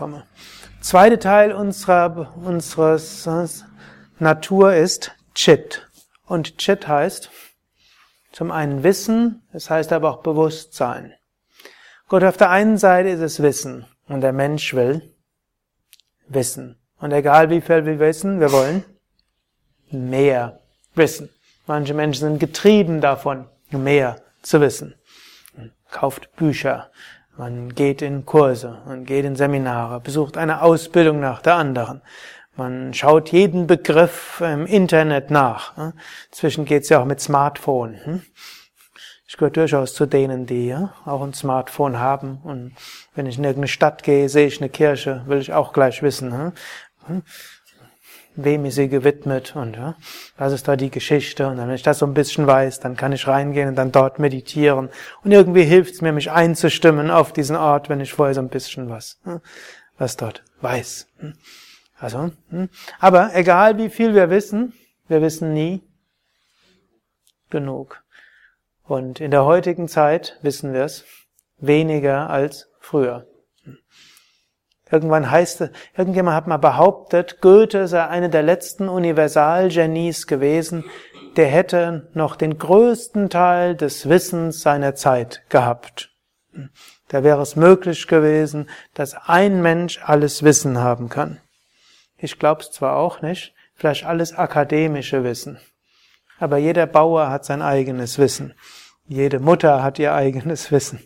bekomme. Zweiter Teil unserer, unseres Natur ist Chit. Und Chit heißt zum einen Wissen, es heißt aber auch Bewusstsein. Gut, auf der einen Seite ist es Wissen und der Mensch will Wissen. Und egal wie viel wir wissen, wir wollen mehr wissen. Manche Menschen sind getrieben davon, mehr zu wissen. Kauft Bücher, man geht in Kurse, man geht in Seminare, besucht eine Ausbildung nach der anderen. Man schaut jeden Begriff im Internet nach. Inzwischen geht's ja auch mit Smartphone. Hm? Ich gehöre durchaus zu denen, die auch ein Smartphone haben. Und wenn ich in irgendeine Stadt gehe, sehe ich eine Kirche, will ich auch gleich wissen, hm? Wem ist sie gewidmet und was ist da die Geschichte. Und wenn ich das so ein bisschen weiß, dann kann ich reingehen und dann dort meditieren. Und irgendwie hilft es mir, mich einzustimmen auf diesen Ort, wenn ich vorher so ein bisschen was, was dort weiß. Also, hm. aber egal wie viel wir wissen, wir wissen nie genug. Und in der heutigen Zeit wissen wir es weniger als früher. Irgendwann heißt es, irgendjemand hat mal behauptet, Goethe sei einer der letzten Universalgenies gewesen, der hätte noch den größten Teil des Wissens seiner Zeit gehabt. Da wäre es möglich gewesen, dass ein Mensch alles Wissen haben kann. Ich glaube es zwar auch nicht, vielleicht alles akademische Wissen. Aber jeder Bauer hat sein eigenes Wissen. Jede Mutter hat ihr eigenes Wissen.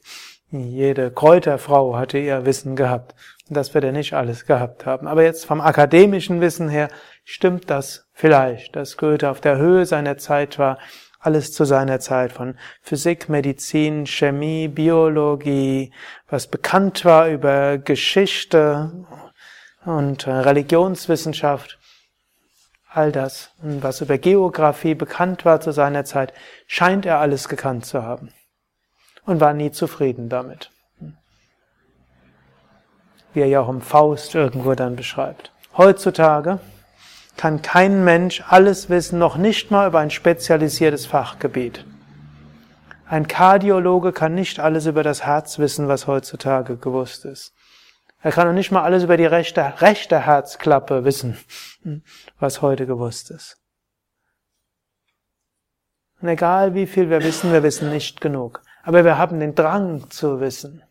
Jede Kräuterfrau hatte ihr Wissen gehabt. Und das wird er nicht alles gehabt haben. Aber jetzt vom akademischen Wissen her stimmt das vielleicht, dass Goethe auf der Höhe seiner Zeit war, alles zu seiner Zeit von Physik, Medizin, Chemie, Biologie, was bekannt war über Geschichte und äh, Religionswissenschaft, all das, was über Geografie bekannt war zu seiner Zeit, scheint er alles gekannt zu haben und war nie zufrieden damit. Wie er ja auch im Faust irgendwo dann beschreibt. Heutzutage kann kein Mensch alles wissen, noch nicht mal über ein spezialisiertes Fachgebiet. Ein Kardiologe kann nicht alles über das Herz wissen, was heutzutage gewusst ist. Er kann noch nicht mal alles über die rechte, rechte Herzklappe wissen, was heute gewusst ist. Und egal wie viel wir wissen, wir wissen nicht genug. Aber wir haben den Drang zu wissen.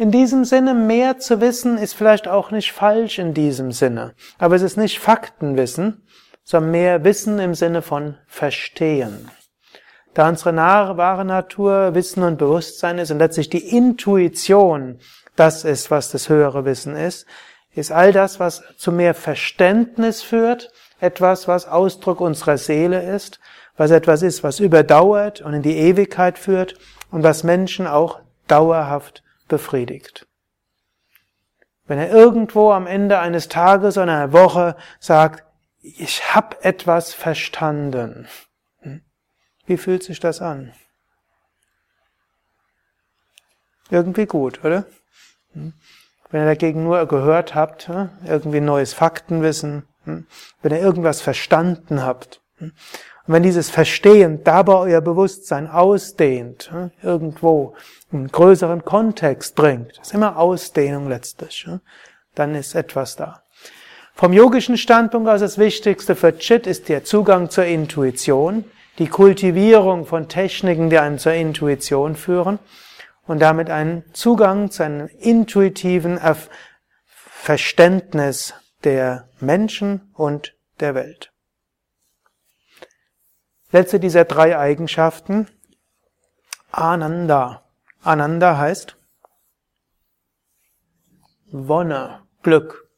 In diesem Sinne, mehr zu wissen, ist vielleicht auch nicht falsch in diesem Sinne. Aber es ist nicht Faktenwissen, sondern mehr Wissen im Sinne von Verstehen. Da unsere wahre Natur Wissen und Bewusstsein ist und letztlich die Intuition das ist, was das höhere Wissen ist, ist all das, was zu mehr Verständnis führt, etwas, was Ausdruck unserer Seele ist, was etwas ist, was überdauert und in die Ewigkeit führt und was Menschen auch dauerhaft befriedigt. Wenn er irgendwo am Ende eines Tages oder einer Woche sagt, ich habe etwas verstanden, hm? wie fühlt sich das an? Irgendwie gut, oder? Hm? Wenn ihr dagegen nur gehört habt, hm? irgendwie neues Faktenwissen, wenn ihr irgendwas verstanden habt, und wenn dieses Verstehen dabei euer Bewusstsein ausdehnt, irgendwo einen größeren Kontext bringt, das ist immer Ausdehnung letztlich, dann ist etwas da. Vom yogischen Standpunkt aus das Wichtigste für Chit ist der Zugang zur Intuition, die Kultivierung von Techniken, die einen zur Intuition führen und damit einen Zugang zu einem intuitiven Verständnis der Menschen und der Welt. Letzte dieser drei Eigenschaften, Ananda. Ananda heißt Wonne, Glück.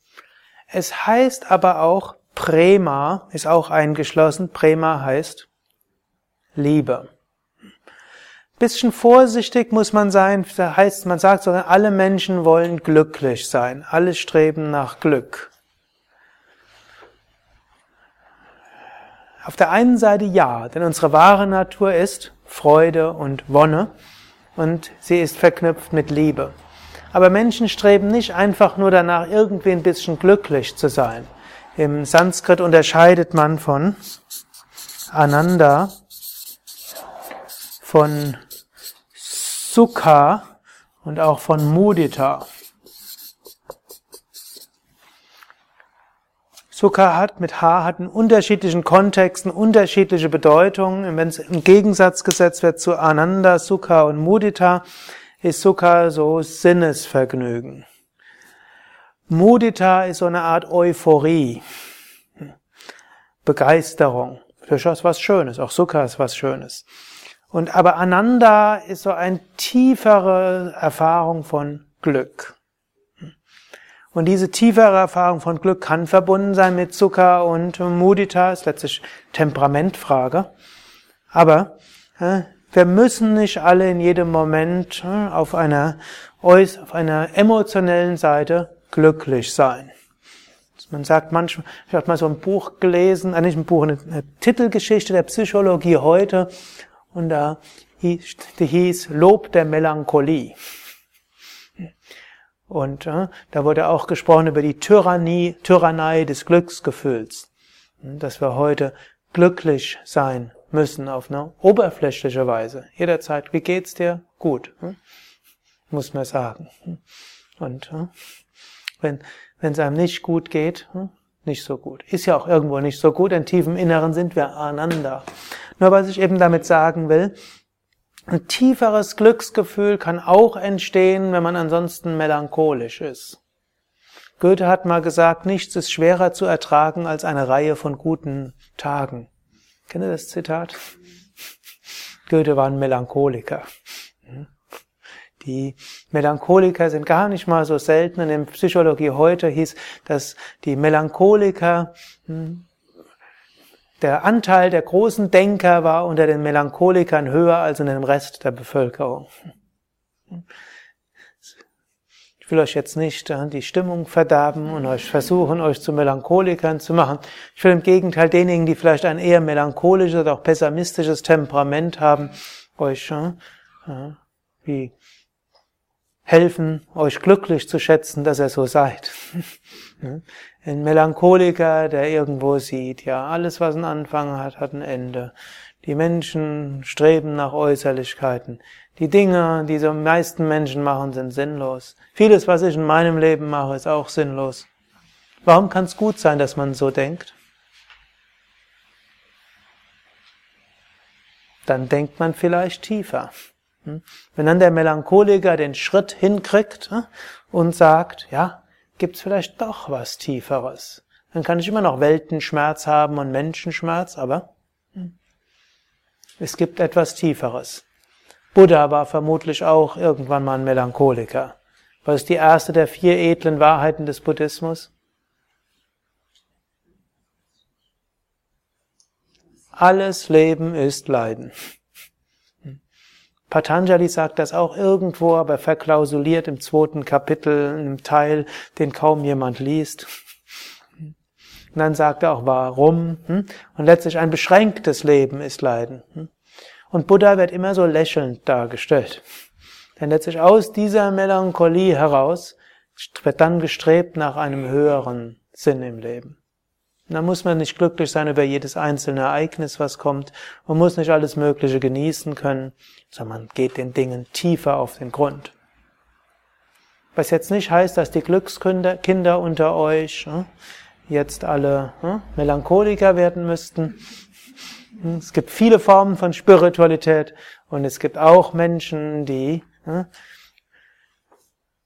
Es heißt aber auch Prema, ist auch eingeschlossen. Prema heißt Liebe. Bisschen vorsichtig muss man sein, das heißt, man sagt sogar, alle Menschen wollen glücklich sein, alle streben nach Glück. Auf der einen Seite ja, denn unsere wahre Natur ist Freude und Wonne und sie ist verknüpft mit Liebe. Aber Menschen streben nicht einfach nur danach, irgendwie ein bisschen glücklich zu sein. Im Sanskrit unterscheidet man von Ananda, von Sukha und auch von Mudita. Sukha hat mit H hat in unterschiedlichen Kontexten unterschiedliche Bedeutungen. Wenn es im Gegensatz gesetzt wird zu Ananda, Sukha und Mudita, ist Sukha so Sinnesvergnügen. Mudita ist so eine Art Euphorie, Begeisterung. Durchaus was Schönes. Auch Sukha ist was Schönes. Und aber Ananda ist so eine tiefere Erfahrung von Glück. Und diese tiefere Erfahrung von Glück kann verbunden sein mit Zucker und Mudita, ist letztlich Temperamentfrage. Aber äh, wir müssen nicht alle in jedem Moment äh, auf einer, auf einer emotionellen Seite glücklich sein. Man sagt manchmal, ich habe mal so ein Buch gelesen, eigentlich äh, ein Buch, eine, eine Titelgeschichte der Psychologie heute, und da hieß, die hieß Lob der Melancholie. Und äh, da wurde auch gesprochen über die Tyrannie, Tyrannei des Glücksgefühls. Dass wir heute glücklich sein müssen auf eine oberflächliche Weise. Jederzeit, wie geht's dir? Gut. Hm? Muss man sagen. Und äh, wenn wenn es einem nicht gut geht, hm? nicht so gut. Ist ja auch irgendwo nicht so gut. In tiefem Inneren sind wir aneinander. Nur was ich eben damit sagen will, ein tieferes Glücksgefühl kann auch entstehen, wenn man ansonsten melancholisch ist. Goethe hat mal gesagt, nichts ist schwerer zu ertragen als eine Reihe von guten Tagen. Kennt ihr das Zitat? Goethe war ein Melancholiker. Die Melancholiker sind gar nicht mal so selten. In der Psychologie heute hieß, dass die Melancholiker hm, der Anteil der großen Denker war unter den Melancholikern höher als in dem Rest der Bevölkerung. Ich will euch jetzt nicht äh, die Stimmung verderben und euch versuchen, euch zu Melancholikern zu machen. Ich will im Gegenteil denjenigen, die vielleicht ein eher melancholisches oder auch pessimistisches Temperament haben, euch äh, äh, wie helfen, euch glücklich zu schätzen, dass ihr so seid. Ein Melancholiker, der irgendwo sieht, ja, alles, was einen Anfang hat, hat ein Ende. Die Menschen streben nach Äußerlichkeiten. Die Dinge, die so meisten Menschen machen, sind sinnlos. Vieles, was ich in meinem Leben mache, ist auch sinnlos. Warum kann es gut sein, dass man so denkt? Dann denkt man vielleicht tiefer. Hm? Wenn dann der Melancholiker den Schritt hinkriegt hm, und sagt, ja, gibt es vielleicht doch was Tieferes. Dann kann ich immer noch Weltenschmerz haben und Menschenschmerz, aber es gibt etwas Tieferes. Buddha war vermutlich auch irgendwann mal ein Melancholiker. Was ist die erste der vier edlen Wahrheiten des Buddhismus? Alles Leben ist Leiden. Patanjali sagt das auch irgendwo, aber verklausuliert im zweiten Kapitel, im Teil, den kaum jemand liest. Und dann sagt er auch, warum? Hm? Und letztlich ein beschränktes Leben ist Leiden. Hm? Und Buddha wird immer so lächelnd dargestellt. Denn letztlich aus dieser Melancholie heraus wird dann gestrebt nach einem höheren Sinn im Leben. Da muss man nicht glücklich sein über jedes einzelne Ereignis, was kommt. Man muss nicht alles Mögliche genießen können, sondern man geht den Dingen tiefer auf den Grund. Was jetzt nicht heißt, dass die Glückskinder unter euch hm, jetzt alle hm, Melancholiker werden müssten. Es gibt viele Formen von Spiritualität und es gibt auch Menschen, die hm,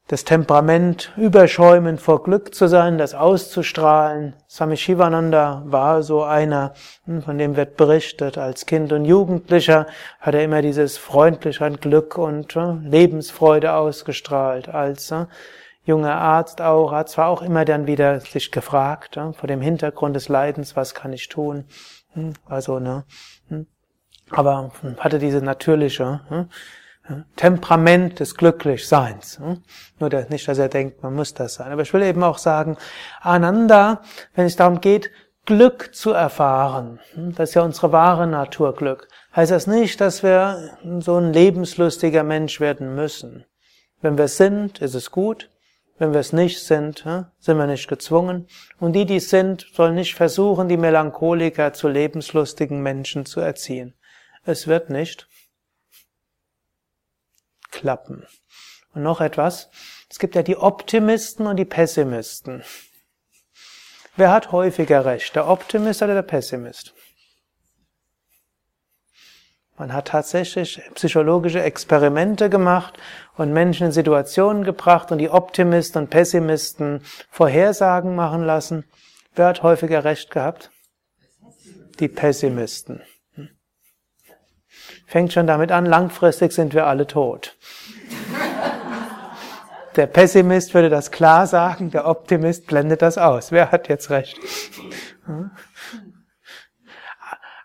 das Temperament überschäumen vor Glück zu sein, das auszustrahlen. Swami Shivananda war so einer, hm, von dem wird berichtet, als Kind und Jugendlicher hat er immer dieses freundliche Glück und äh, Lebensfreude ausgestrahlt. Als äh, junger Arzt auch, hat zwar auch immer dann wieder sich gefragt, vor dem Hintergrund des Leidens, was kann ich tun? Hm, also, ne, hm, aber hatte diese natürliche, Temperament des Glücklichseins. Hm? Nur nicht, dass er denkt, man muss das sein. Aber ich will eben auch sagen, Ananda, wenn es darum geht, Glück zu erfahren, hm? das ist ja unsere wahre Natur Glück, heißt das nicht, dass wir so ein lebenslustiger Mensch werden müssen. Wenn wir es sind, ist es gut. Wenn wir es nicht sind, hm? sind wir nicht gezwungen. Und die, die es sind, sollen nicht versuchen, die Melancholiker zu lebenslustigen Menschen zu erziehen. Es wird nicht klappen. Und noch etwas. Es gibt ja die Optimisten und die Pessimisten. Wer hat häufiger recht, der Optimist oder der Pessimist? Man hat tatsächlich psychologische Experimente gemacht und Menschen in Situationen gebracht und die Optimisten und Pessimisten Vorhersagen machen lassen. Wer hat häufiger recht gehabt? Die Pessimisten. Fängt schon damit an, langfristig sind wir alle tot. Der Pessimist würde das klar sagen, der Optimist blendet das aus. Wer hat jetzt recht?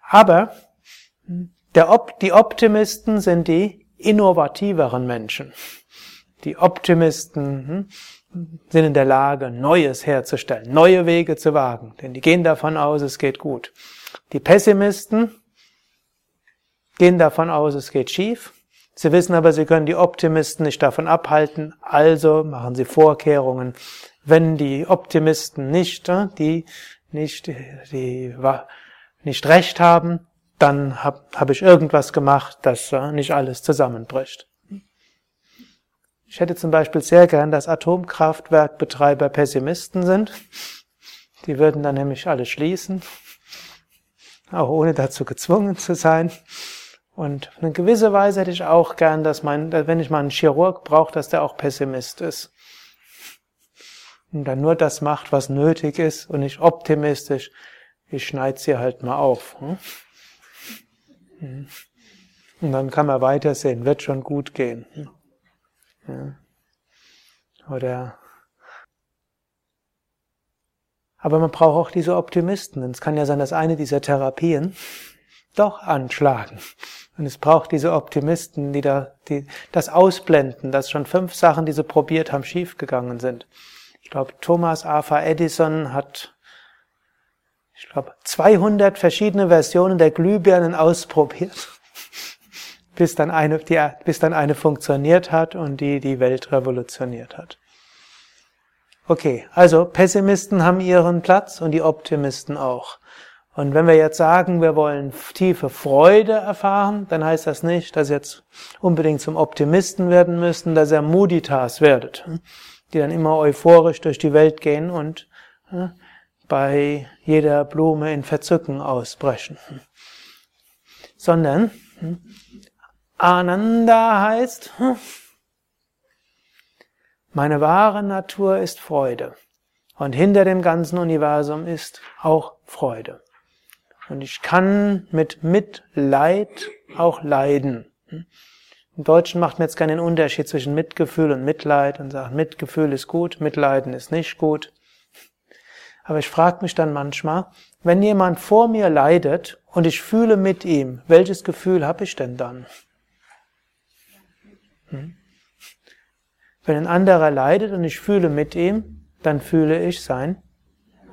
Aber Op die Optimisten sind die innovativeren Menschen. Die Optimisten hm, sind in der Lage, Neues herzustellen, neue Wege zu wagen, denn die gehen davon aus, es geht gut. Die Pessimisten gehen davon aus, es geht schief. Sie wissen aber, sie können die Optimisten nicht davon abhalten, also machen sie Vorkehrungen. Wenn die Optimisten nicht, äh, die nicht, die, nicht recht haben, dann habe hab ich irgendwas gemacht, dass äh, nicht alles zusammenbricht. Ich hätte zum Beispiel sehr gern, dass Atomkraftwerkbetreiber Pessimisten sind. Die würden dann nämlich alle schließen, auch ohne dazu gezwungen zu sein. Und auf eine gewisse Weise hätte ich auch gern, dass mein, wenn ich mal einen Chirurg brauche, dass der auch Pessimist ist. Und dann nur das macht, was nötig ist und nicht optimistisch. Ich schneide sie halt mal auf. Hm? hm? Und dann kann man weitersehen, wird schon gut gehen. Hm? Oder aber man braucht auch diese Optimisten. es kann ja sein, dass eine dieser Therapien doch anschlagen. Und es braucht diese Optimisten, die da, die das ausblenden, dass schon fünf Sachen, die sie probiert haben, schiefgegangen sind. Ich glaube, Thomas Arthur Edison hat, ich glaube, 200 verschiedene Versionen der Glühbirnen ausprobiert, bis dann eine, die, bis dann eine funktioniert hat und die die Welt revolutioniert hat. Okay, also Pessimisten haben ihren Platz und die Optimisten auch. Und wenn wir jetzt sagen, wir wollen tiefe Freude erfahren, dann heißt das nicht, dass ihr jetzt unbedingt zum Optimisten werden müsst, dass ihr Muditas werdet, die dann immer euphorisch durch die Welt gehen und bei jeder Blume in Verzücken ausbrechen. Sondern Ananda heißt, meine wahre Natur ist Freude. Und hinter dem ganzen Universum ist auch Freude. Und ich kann mit Mitleid auch leiden. Im Deutschen macht man jetzt keinen Unterschied zwischen Mitgefühl und Mitleid und sagt, Mitgefühl ist gut, Mitleiden ist nicht gut. Aber ich frage mich dann manchmal, wenn jemand vor mir leidet und ich fühle mit ihm, welches Gefühl habe ich denn dann? Hm? Wenn ein anderer leidet und ich fühle mit ihm, dann fühle ich sein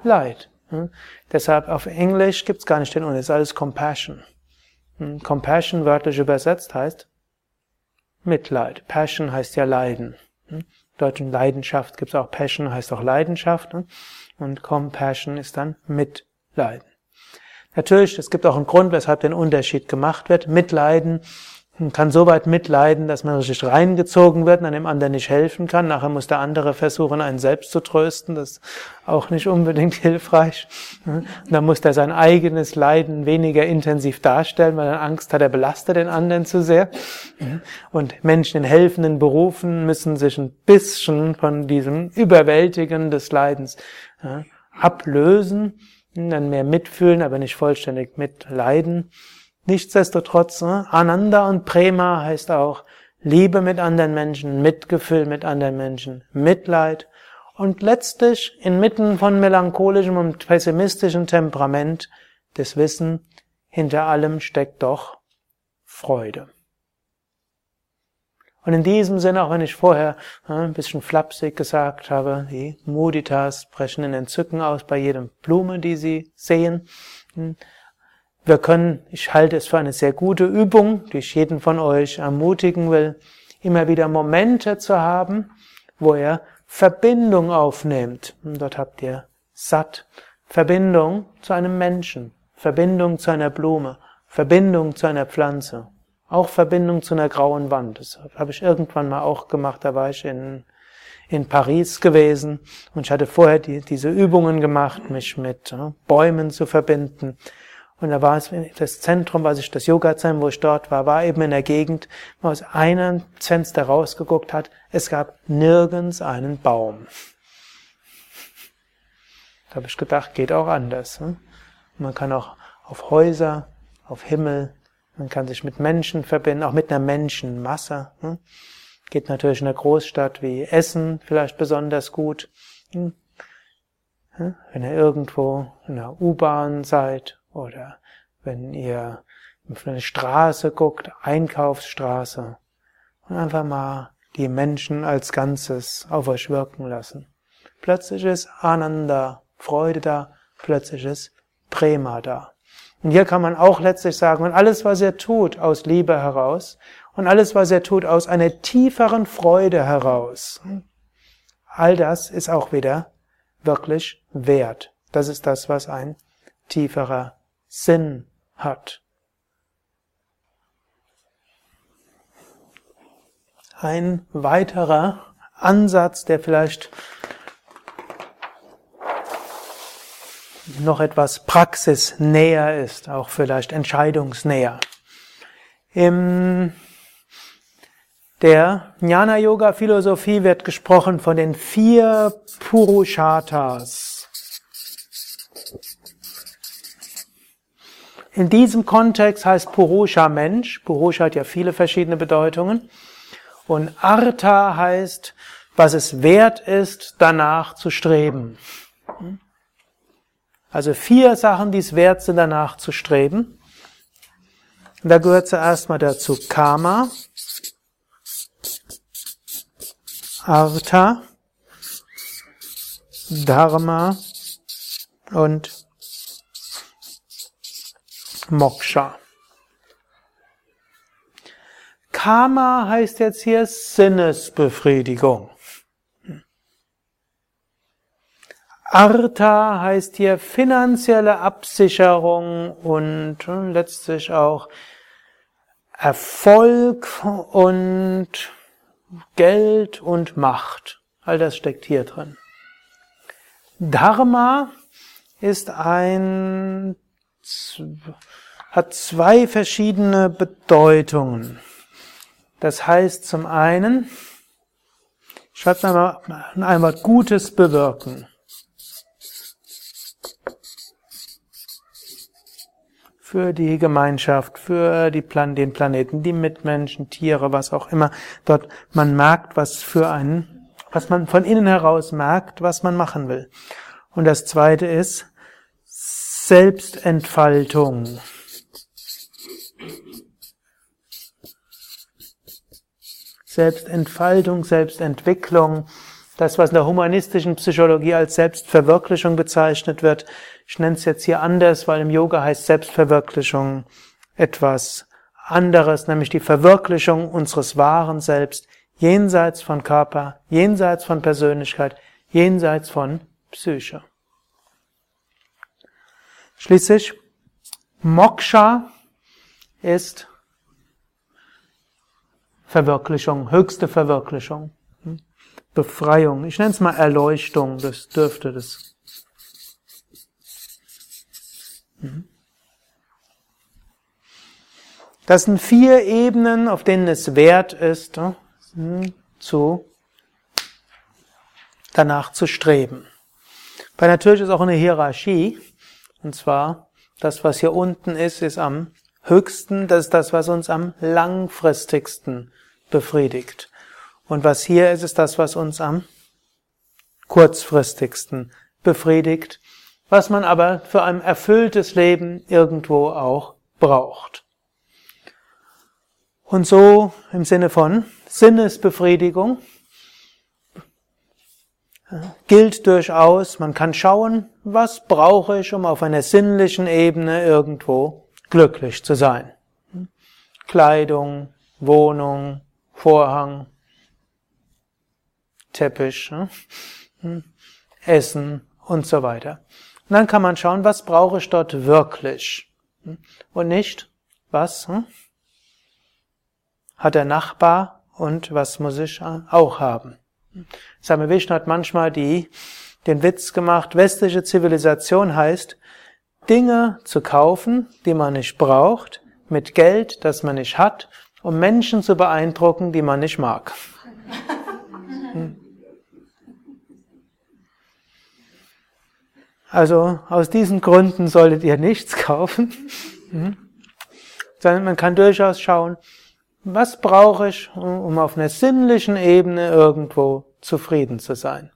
Leid. Hm? Deshalb auf Englisch gibt's gar nicht den Unterschied, ist alles Compassion. Hm? Compassion wörtlich übersetzt heißt Mitleid. Passion heißt ja Leiden. Hm? Deutschen Leidenschaft gibt's auch Passion, heißt auch Leidenschaft. Hm? Und Compassion ist dann Mitleiden. Natürlich, es gibt auch einen Grund, weshalb der Unterschied gemacht wird. Mitleiden man kann so weit mitleiden, dass man richtig reingezogen wird und dem anderen nicht helfen kann. Nachher muss der andere versuchen, einen selbst zu trösten. Das ist auch nicht unbedingt hilfreich. Und dann muss er sein eigenes Leiden weniger intensiv darstellen, weil er Angst hat, er belastet den anderen zu sehr. Und Menschen in helfenden Berufen müssen sich ein bisschen von diesem Überwältigen des Leidens ablösen, dann mehr mitfühlen, aber nicht vollständig mitleiden. Nichtsdestotrotz, ne, Ananda und Prema heißt auch Liebe mit anderen Menschen, Mitgefühl mit anderen Menschen, Mitleid und letztlich inmitten von melancholischem und pessimistischem Temperament das Wissen, hinter allem steckt doch Freude. Und in diesem Sinne, auch wenn ich vorher ne, ein bisschen flapsig gesagt habe, die Muditas brechen in Entzücken aus bei jedem Blume, die sie sehen, hm, wir können, ich halte es für eine sehr gute Übung, die ich jeden von euch ermutigen will, immer wieder Momente zu haben, wo ihr Verbindung aufnehmt. Und dort habt ihr satt Verbindung zu einem Menschen, Verbindung zu einer Blume, Verbindung zu einer Pflanze, auch Verbindung zu einer grauen Wand. Das habe ich irgendwann mal auch gemacht, da war ich in, in Paris gewesen und ich hatte vorher die, diese Übungen gemacht, mich mit Bäumen zu verbinden. Und da war es das Zentrum, was ich das Yoga-Zentrum, wo ich dort war, war eben in der Gegend, wo aus einem Fenster rausgeguckt hat. Es gab nirgends einen Baum. Da habe ich gedacht, geht auch anders. Hm? Man kann auch auf Häuser, auf Himmel, man kann sich mit Menschen verbinden, auch mit einer Menschenmasse. Hm? Geht natürlich in einer Großstadt wie Essen vielleicht besonders gut. Hm? Wenn ihr irgendwo in der U-Bahn seid oder wenn ihr auf eine Straße guckt, Einkaufsstraße, und einfach mal die Menschen als Ganzes auf euch wirken lassen. Plötzlich ist Ananda, Freude da, plötzlich ist Prema da. Und hier kann man auch letztlich sagen, und alles, was er tut, aus Liebe heraus, und alles, was er tut, aus einer tieferen Freude heraus, all das ist auch wieder wirklich wert. Das ist das, was ein tieferer Sinn hat. Ein weiterer Ansatz, der vielleicht noch etwas praxisnäher ist, auch vielleicht entscheidungsnäher. Im der Jnana-Yoga-Philosophie wird gesprochen von den vier Purushatas. In diesem Kontext heißt Purusha Mensch. Purusha hat ja viele verschiedene Bedeutungen. Und Artha heißt, was es wert ist, danach zu streben. Also vier Sachen, die es wert sind, danach zu streben. Und da gehört zuerst mal dazu Karma, Artha, Dharma und Moksha. Karma heißt jetzt hier Sinnesbefriedigung. Artha heißt hier finanzielle Absicherung und letztlich auch Erfolg und Geld und Macht. All das steckt hier drin. Dharma ist ein, hat zwei verschiedene Bedeutungen. Das heißt zum einen, schreibt einmal ein Wort Gutes bewirken. für die Gemeinschaft, für die Plan den Planeten, die Mitmenschen, Tiere, was auch immer. Dort man merkt, was für einen, was man von innen heraus merkt, was man machen will. Und das zweite ist Selbstentfaltung. Selbstentfaltung, Selbstentwicklung, das, was in der humanistischen Psychologie als Selbstverwirklichung bezeichnet wird, ich nenne es jetzt hier anders, weil im Yoga heißt Selbstverwirklichung etwas anderes, nämlich die Verwirklichung unseres wahren Selbst, jenseits von Körper, jenseits von Persönlichkeit, jenseits von Psyche. Schließlich, Moksha ist Verwirklichung, höchste Verwirklichung, Befreiung. Ich nenne es mal Erleuchtung, das dürfte das. Das sind vier Ebenen, auf denen es wert ist, hm, zu, danach zu streben. Bei natürlich ist auch eine Hierarchie, und zwar das, was hier unten ist, ist am höchsten, das ist das, was uns am langfristigsten befriedigt. Und was hier ist, ist das, was uns am kurzfristigsten befriedigt was man aber für ein erfülltes Leben irgendwo auch braucht. Und so im Sinne von Sinnesbefriedigung gilt durchaus, man kann schauen, was brauche ich, um auf einer sinnlichen Ebene irgendwo glücklich zu sein. Kleidung, Wohnung, Vorhang, Teppich, hm, Essen und so weiter. Und dann kann man schauen, was brauche ich dort wirklich? Und nicht, was hm? hat der Nachbar und was muss ich auch haben? Same Vishnu hat manchmal die, den Witz gemacht, westliche Zivilisation heißt, Dinge zu kaufen, die man nicht braucht, mit Geld, das man nicht hat, um Menschen zu beeindrucken, die man nicht mag. Also aus diesen Gründen solltet ihr nichts kaufen, sondern man kann durchaus schauen, was brauche ich, um auf einer sinnlichen Ebene irgendwo zufrieden zu sein.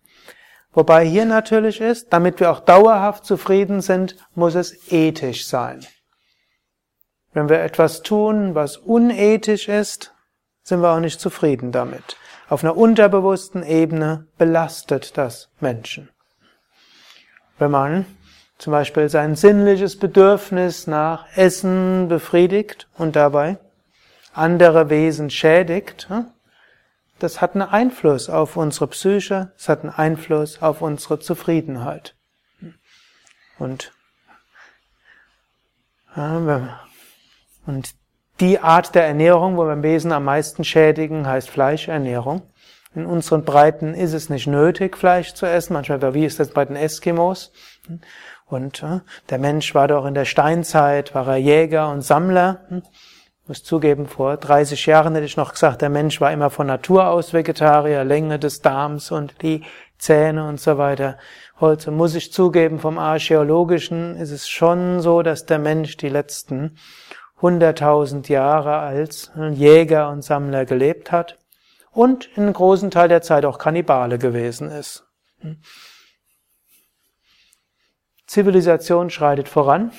Wobei hier natürlich ist, damit wir auch dauerhaft zufrieden sind, muss es ethisch sein. Wenn wir etwas tun, was unethisch ist, sind wir auch nicht zufrieden damit. Auf einer unterbewussten Ebene belastet das Menschen. Wenn man zum Beispiel sein sinnliches Bedürfnis nach Essen befriedigt und dabei andere Wesen schädigt, das hat einen Einfluss auf unsere Psyche, es hat einen Einfluss auf unsere Zufriedenheit. Und, und die Art der Ernährung, wo wir im Wesen am meisten schädigen, heißt Fleischernährung. In unseren Breiten ist es nicht nötig, Fleisch zu essen. Manchmal, wie ist das bei den Eskimos? Und der Mensch war doch in der Steinzeit, war er Jäger und Sammler. Muss zugeben, vor 30 Jahren hätte ich noch gesagt, der Mensch war immer von Natur aus Vegetarier, Länge des Darms und die Zähne und so weiter. Heute muss ich zugeben, vom Archäologischen ist es schon so, dass der Mensch die letzten 100.000 Jahre als Jäger und Sammler gelebt hat und in einem großen Teil der Zeit auch Kannibale gewesen ist. Zivilisation schreitet voran,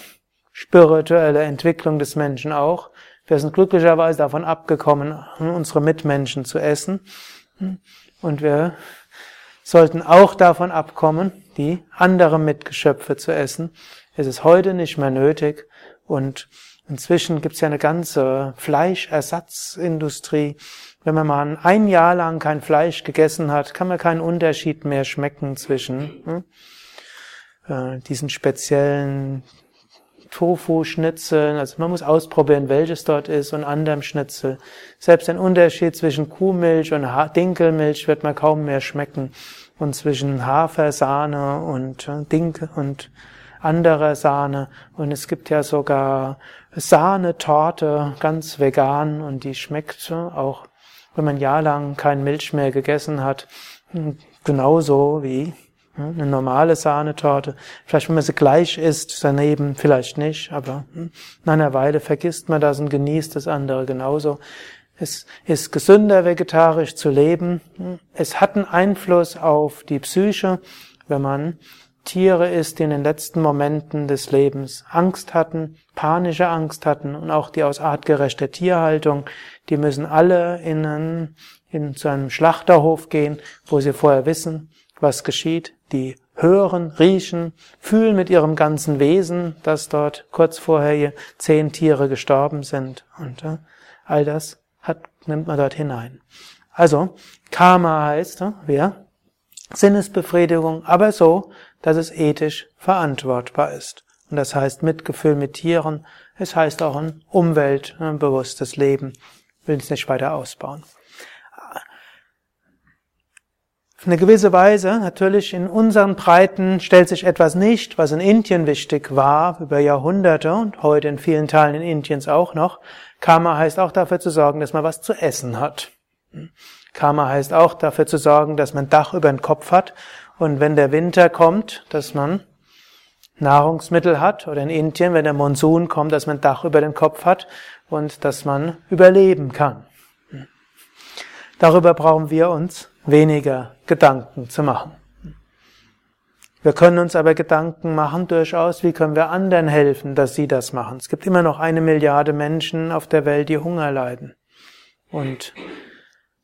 spirituelle Entwicklung des Menschen auch. Wir sind glücklicherweise davon abgekommen, unsere Mitmenschen zu essen. Und wir sollten auch davon abkommen, die anderen Mitgeschöpfe zu essen. Es ist heute nicht mehr nötig und inzwischen gibt es ja eine ganze Fleischersatzindustrie. Wenn man mal ein Jahr lang kein Fleisch gegessen hat, kann man keinen Unterschied mehr schmecken zwischen hm, äh, diesen speziellen Tofu-Schnitzeln. Also man muss ausprobieren, welches dort ist und anderem Schnitzel. Selbst ein Unterschied zwischen Kuhmilch und Dinkelmilch wird man kaum mehr schmecken. Und zwischen Hafersahne und äh, Dinkel und anderer Sahne. Und es gibt ja sogar Sahnetorte, ganz vegan und die schmeckt auch, wenn man jahrelang kein Milch mehr gegessen hat, genauso wie eine normale Sahnetorte. Vielleicht, wenn man sie gleich isst, daneben vielleicht nicht, aber hm, nach einer Weile vergisst man das und genießt das andere genauso. Es ist gesünder, vegetarisch zu leben. Es hat einen Einfluss auf die Psyche, wenn man Tiere isst, die in den letzten Momenten des Lebens Angst hatten, panische Angst hatten und auch die aus artgerechter Tierhaltung, die müssen alle in, einen, in zu einem Schlachterhof gehen, wo sie vorher wissen, was geschieht die hören, riechen, fühlen mit ihrem ganzen Wesen, dass dort kurz vorher zehn Tiere gestorben sind. Und äh, all das hat, nimmt man dort hinein. Also, Karma heißt, äh, wer? Sinnesbefriedigung, aber so, dass es ethisch verantwortbar ist. Und das heißt Mitgefühl mit Tieren, es heißt auch ein umweltbewusstes Leben. Will es nicht weiter ausbauen. Auf eine gewisse Weise, natürlich in unseren Breiten stellt sich etwas nicht, was in Indien wichtig war über Jahrhunderte und heute in vielen Teilen in Indiens auch noch. Karma heißt auch dafür zu sorgen, dass man was zu essen hat. Karma heißt auch dafür zu sorgen, dass man Dach über den Kopf hat und wenn der Winter kommt, dass man Nahrungsmittel hat oder in Indien, wenn der Monsun kommt, dass man Dach über den Kopf hat und dass man überleben kann. Darüber brauchen wir uns weniger Gedanken zu machen. Wir können uns aber Gedanken machen durchaus, wie können wir anderen helfen, dass sie das machen. Es gibt immer noch eine Milliarde Menschen auf der Welt, die Hunger leiden. Und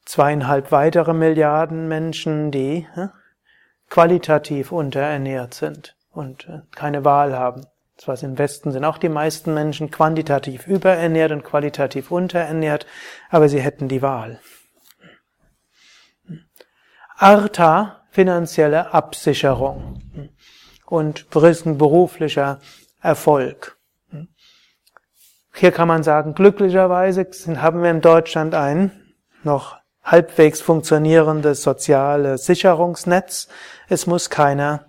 zweieinhalb weitere Milliarden Menschen, die qualitativ unterernährt sind und äh, keine Wahl haben. Zwar im Westen sind auch die meisten Menschen quantitativ überernährt und qualitativ unterernährt, aber sie hätten die Wahl. Artha, finanzielle Absicherung und beruflicher Erfolg. Hier kann man sagen, glücklicherweise haben wir in Deutschland ein noch halbwegs funktionierendes soziales Sicherungsnetz. Es muss keiner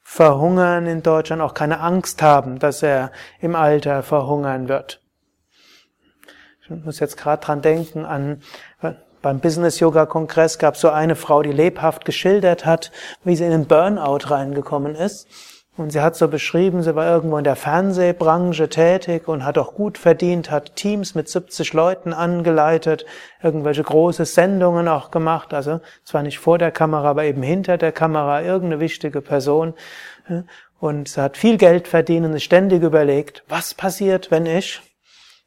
verhungern in Deutschland, auch keine Angst haben, dass er im Alter verhungern wird. Ich muss jetzt gerade dran denken an beim Business Yoga Kongress gab es so eine Frau, die lebhaft geschildert hat, wie sie in den Burnout reingekommen ist. Und sie hat so beschrieben, sie war irgendwo in der Fernsehbranche tätig und hat auch gut verdient, hat Teams mit 70 Leuten angeleitet, irgendwelche große Sendungen auch gemacht, also zwar nicht vor der Kamera, aber eben hinter der Kamera, irgendeine wichtige Person. Und sie hat viel Geld verdient und ständig überlegt, was passiert, wenn ich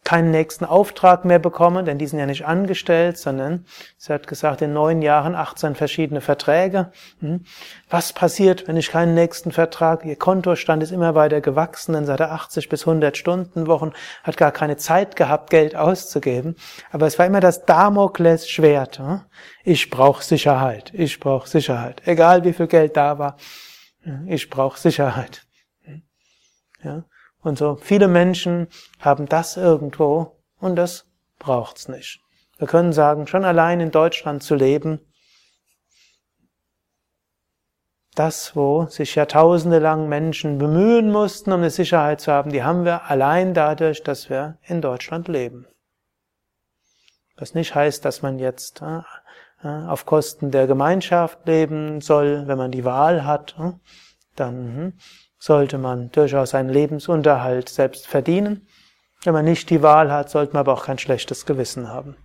keinen nächsten Auftrag mehr bekommen, denn die sind ja nicht angestellt, sondern sie hat gesagt, in neun Jahren 18 verschiedene Verträge. Hm. Was passiert, wenn ich keinen nächsten Vertrag? Ihr Kontostand ist immer weiter gewachsen, denn seit 80 bis 100 Stunden Wochen hat gar keine Zeit gehabt, Geld auszugeben. Aber es war immer das Damoklesschwert. Hm. Ich brauche Sicherheit, ich brauche Sicherheit. Egal wie viel Geld da war, hm. ich brauche Sicherheit. Ja. Und so viele Menschen haben das irgendwo und das braucht's nicht. Wir können sagen, schon allein in Deutschland zu leben, das, wo sich Jahrtausende lang Menschen bemühen mussten, um eine Sicherheit zu haben, die haben wir allein dadurch, dass wir in Deutschland leben. Was nicht heißt, dass man jetzt äh, äh, auf Kosten der Gemeinschaft leben soll, wenn man die Wahl hat, äh, dann hm, sollte man durchaus seinen Lebensunterhalt selbst verdienen. Wenn man nicht die Wahl hat, sollte man aber auch kein schlechtes Gewissen haben.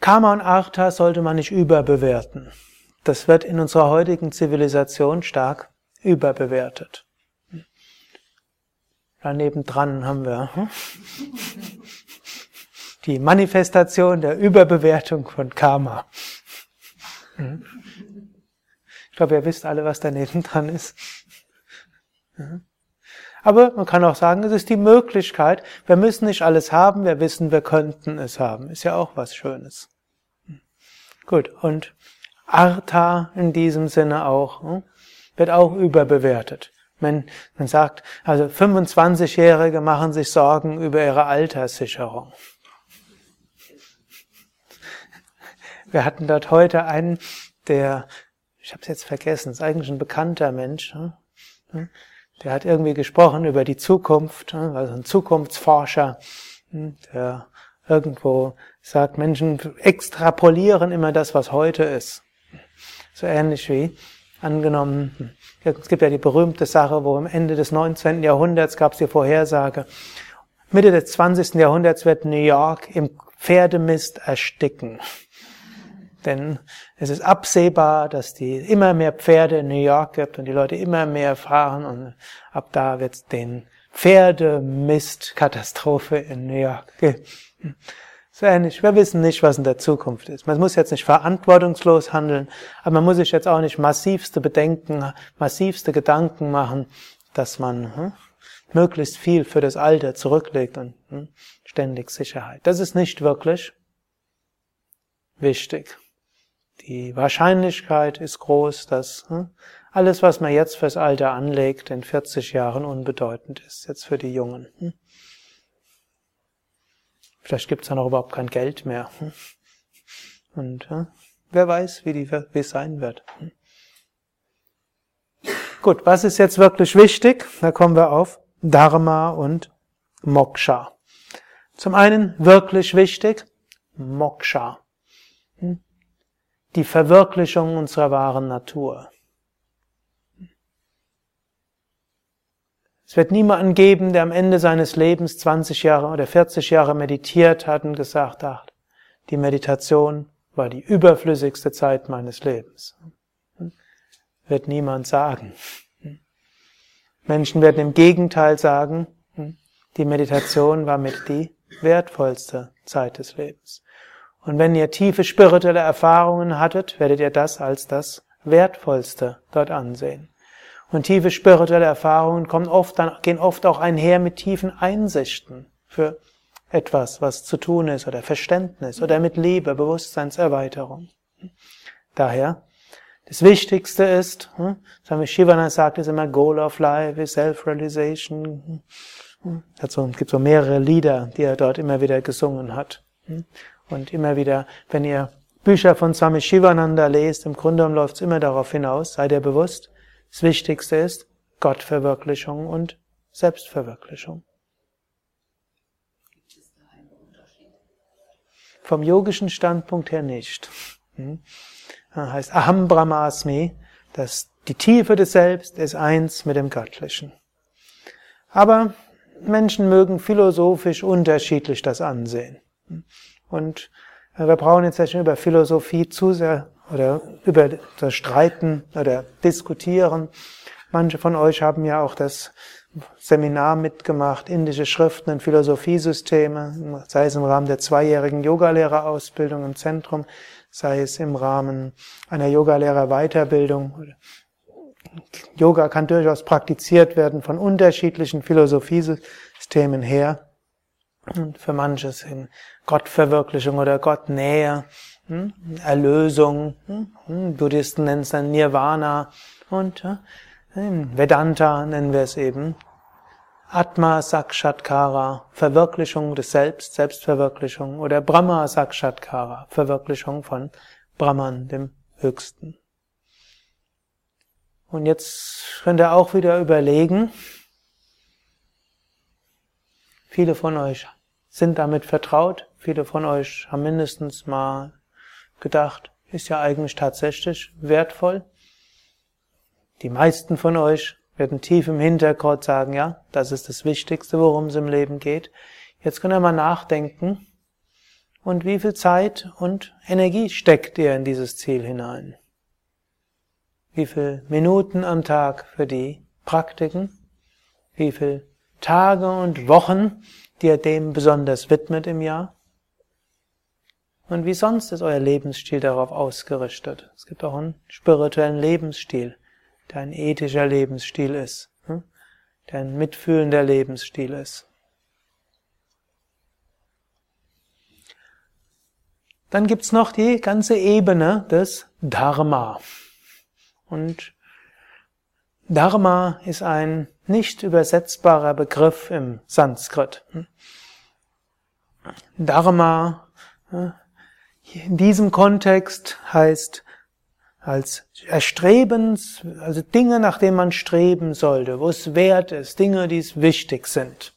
Karma und Artha sollte man nicht überbewerten. Das wird in unserer heutigen Zivilisation stark überbewertet. Daneben dran haben wir die Manifestation der Überbewertung von Karma. Ich glaube, ihr wisst alle, was daneben dran ist. Aber man kann auch sagen, es ist die Möglichkeit. Wir müssen nicht alles haben, wir wissen, wir könnten es haben. Ist ja auch was Schönes. Gut, und Artha in diesem Sinne auch, hm, wird auch überbewertet. Wenn man sagt, also 25-Jährige machen sich Sorgen über ihre Alterssicherung. Wir hatten dort heute einen, der ich habe es jetzt vergessen, ist eigentlich ein bekannter Mensch. Hm? Der hat irgendwie gesprochen über die Zukunft, also ein Zukunftsforscher, hm? der irgendwo sagt, Menschen extrapolieren immer das, was heute ist. So ähnlich wie angenommen, hm, es gibt ja die berühmte Sache, wo am Ende des 19. Jahrhunderts gab es die Vorhersage, Mitte des 20. Jahrhunderts wird New York im Pferdemist ersticken. Denn es ist absehbar, dass die immer mehr Pferde in New York gibt und die Leute immer mehr fahren und ab da wird es den Pferdemist-Katastrophe in New York geben. So ähnlich. Wir wissen nicht, was in der Zukunft ist. Man muss jetzt nicht verantwortungslos handeln, aber man muss sich jetzt auch nicht massivste Bedenken, massivste Gedanken machen, dass man hm, möglichst viel für das Alter zurücklegt und hm, ständig Sicherheit. Das ist nicht wirklich wichtig. Die Wahrscheinlichkeit ist groß, dass hm, alles, was man jetzt fürs Alter anlegt, in 40 Jahren unbedeutend ist, jetzt für die Jungen. Hm. Vielleicht gibt es dann auch überhaupt kein Geld mehr. Hm. Und wer weiß, wie, die, wie es sein wird. Gut, was ist jetzt wirklich wichtig? Da kommen wir auf Dharma und Moksha. Zum einen wirklich wichtig, Moksha. Die Verwirklichung unserer wahren Natur. Es wird niemanden geben, der am Ende seines Lebens 20 Jahre oder 40 Jahre meditiert hat und gesagt hat, die Meditation war die überflüssigste Zeit meines Lebens. Wird niemand sagen. Menschen werden im Gegenteil sagen, die Meditation war mit die wertvollste Zeit des Lebens. Und wenn ihr tiefe spirituelle Erfahrungen hattet, werdet ihr das als das Wertvollste dort ansehen. Und tiefe spirituelle Erfahrungen kommen oft, gehen oft auch einher mit tiefen Einsichten für etwas, was zu tun ist, oder Verständnis, oder mit Liebe, Bewusstseinserweiterung. Daher, das Wichtigste ist, hm, Swami Shivana sagt es immer, Goal of Life is Self-Realization. Es gibt so mehrere Lieder, die er dort immer wieder gesungen hat. Und immer wieder, wenn ihr Bücher von Swami Shivananda lest, im Grunde läuft es immer darauf hinaus, seid ihr bewusst, das Wichtigste ist Gottverwirklichung und Selbstverwirklichung. Vom yogischen Standpunkt her nicht. Hm? Das heißt Aham Brahmasmi, dass die Tiefe des Selbst ist eins mit dem Göttlichen. Aber Menschen mögen philosophisch unterschiedlich das ansehen. Und wir brauchen jetzt nicht über Philosophie zu sehr oder über das Streiten oder diskutieren. Manche von euch haben ja auch das Seminar mitgemacht, indische Schriften und Philosophiesysteme, sei es im Rahmen der zweijährigen Yogalehrerausbildung im Zentrum, sei es im Rahmen einer Yogalehrerweiterbildung. Yoga kann durchaus praktiziert werden von unterschiedlichen Philosophiesystemen her. Und für manches in Gottverwirklichung oder Gottnähe, hm, Erlösung, hm, Buddhisten nennen es dann Nirvana und in Vedanta nennen wir es eben Atma Sakshatkara, Verwirklichung des Selbst, Selbstverwirklichung oder Brahma Sakshatkara, Verwirklichung von Brahman, dem Höchsten. Und jetzt könnt ihr auch wieder überlegen, viele von euch sind damit vertraut, viele von euch haben mindestens mal gedacht, ist ja eigentlich tatsächlich wertvoll. Die meisten von euch werden tief im Hintergrund sagen, ja, das ist das Wichtigste, worum es im Leben geht. Jetzt könnt ihr mal nachdenken, und wie viel Zeit und Energie steckt ihr in dieses Ziel hinein? Wie viel Minuten am Tag für die Praktiken? Wie viel Tage und Wochen, die ihr dem besonders widmet im Jahr? Und wie sonst ist euer Lebensstil darauf ausgerichtet? Es gibt auch einen spirituellen Lebensstil der ein ethischer Lebensstil ist, hm? der ein mitfühlender Lebensstil ist. Dann gibt's noch die ganze Ebene des Dharma. Und Dharma ist ein nicht übersetzbarer Begriff im Sanskrit. Dharma in diesem Kontext heißt als Erstrebens, also Dinge, nach denen man streben sollte, wo es wert ist, Dinge, die es wichtig sind.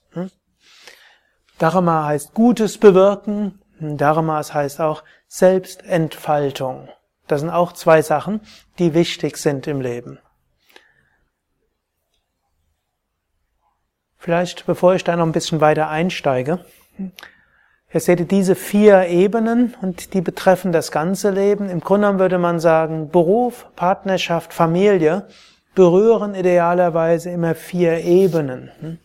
Dharma heißt Gutes bewirken, Dharma heißt auch Selbstentfaltung. Das sind auch zwei Sachen, die wichtig sind im Leben. Vielleicht, bevor ich da noch ein bisschen weiter einsteige, Ihr seht diese vier Ebenen und die betreffen das ganze Leben. Im Grunde genommen würde man sagen, Beruf, Partnerschaft, Familie berühren idealerweise immer vier Ebenen.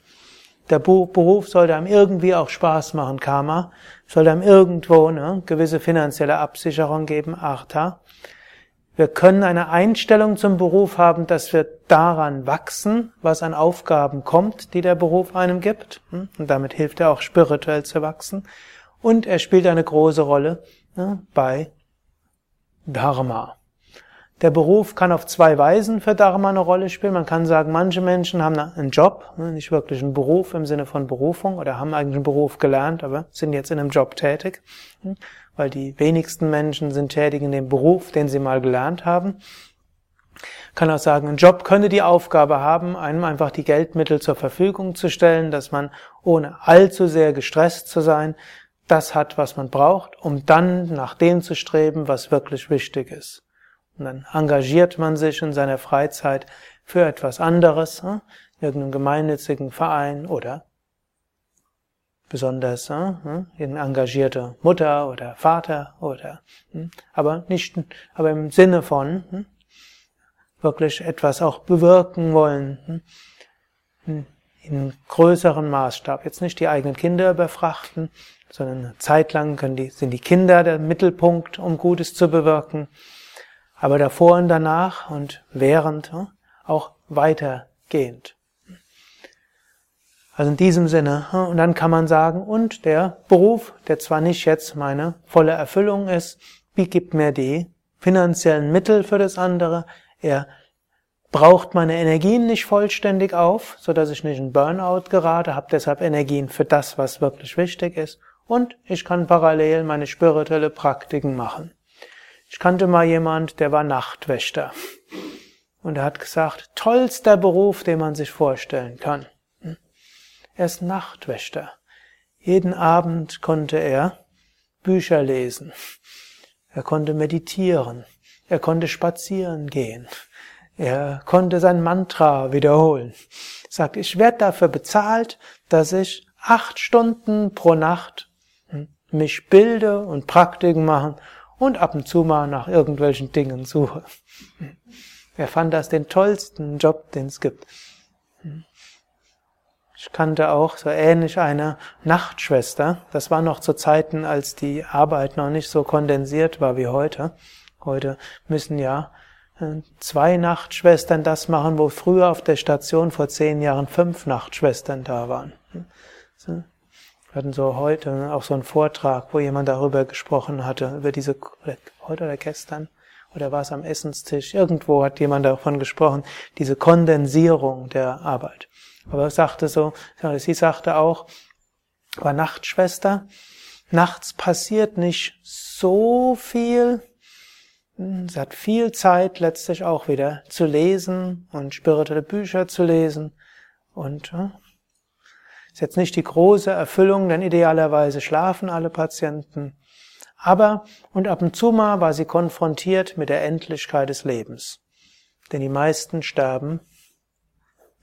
Der Beruf sollte einem irgendwie auch Spaß machen, Karma, sollte einem irgendwo eine gewisse finanzielle Absicherung geben, Artha. Wir können eine Einstellung zum Beruf haben, dass wir daran wachsen, was an Aufgaben kommt, die der Beruf einem gibt. Und damit hilft er auch spirituell zu wachsen. Und er spielt eine große Rolle ja, bei Dharma. Der Beruf kann auf zwei Weisen für Dharma eine Rolle spielen. Man kann sagen, manche Menschen haben einen Job, ne, nicht wirklich einen Beruf im Sinne von Berufung oder haben eigentlich einen Beruf gelernt, aber sind jetzt in einem Job tätig. Weil die wenigsten Menschen sind tätig in dem Beruf, den sie mal gelernt haben. Kann auch sagen, ein Job könnte die Aufgabe haben, einem einfach die Geldmittel zur Verfügung zu stellen, dass man ohne allzu sehr gestresst zu sein, das hat, was man braucht, um dann nach dem zu streben, was wirklich wichtig ist. Und dann engagiert man sich in seiner Freizeit für etwas anderes, hm? irgendeinen gemeinnützigen Verein oder besonders hm? eine engagierte Mutter oder Vater oder hm? aber nicht, aber im Sinne von hm? wirklich etwas auch bewirken wollen hm? in größeren Maßstab. Jetzt nicht die eigenen Kinder überfrachten, sondern eine Zeit lang die, sind die Kinder der Mittelpunkt, um Gutes zu bewirken, aber davor und danach und während auch weitergehend. Also in diesem Sinne, und dann kann man sagen, und der Beruf, der zwar nicht jetzt meine volle Erfüllung ist, wie gibt mir die finanziellen Mittel für das andere, er braucht meine Energien nicht vollständig auf, so dass ich nicht in Burnout gerate, habe deshalb Energien für das, was wirklich wichtig ist und ich kann parallel meine spirituelle Praktiken machen. Ich kannte mal jemand, der war Nachtwächter. Und er hat gesagt, tollster Beruf, den man sich vorstellen kann. Er ist Nachtwächter. Jeden Abend konnte er Bücher lesen. Er konnte meditieren. Er konnte spazieren gehen. Er konnte sein Mantra wiederholen. Er sagt, ich werde dafür bezahlt, dass ich acht Stunden pro Nacht mich bilde und Praktiken machen und ab und zu mal nach irgendwelchen Dingen suche. Er fand das den tollsten Job, den es gibt. Ich kannte auch so ähnlich eine Nachtschwester. Das war noch zu Zeiten, als die Arbeit noch nicht so kondensiert war wie heute. Heute müssen ja äh, zwei Nachtschwestern das machen, wo früher auf der Station vor zehn Jahren fünf Nachtschwestern da waren. Wir hatten so heute auch so einen Vortrag, wo jemand darüber gesprochen hatte, über diese, heute oder gestern, oder war es am Essenstisch, irgendwo hat jemand davon gesprochen, diese Kondensierung der Arbeit. Aber sagte so, sie sagte auch, war Nachtschwester, nachts passiert nicht so viel. Sie hat viel Zeit letztlich auch wieder zu lesen und spirituelle Bücher zu lesen. Und ist jetzt nicht die große Erfüllung, denn idealerweise schlafen alle Patienten. Aber und ab und zu mal war sie konfrontiert mit der Endlichkeit des Lebens. Denn die meisten sterben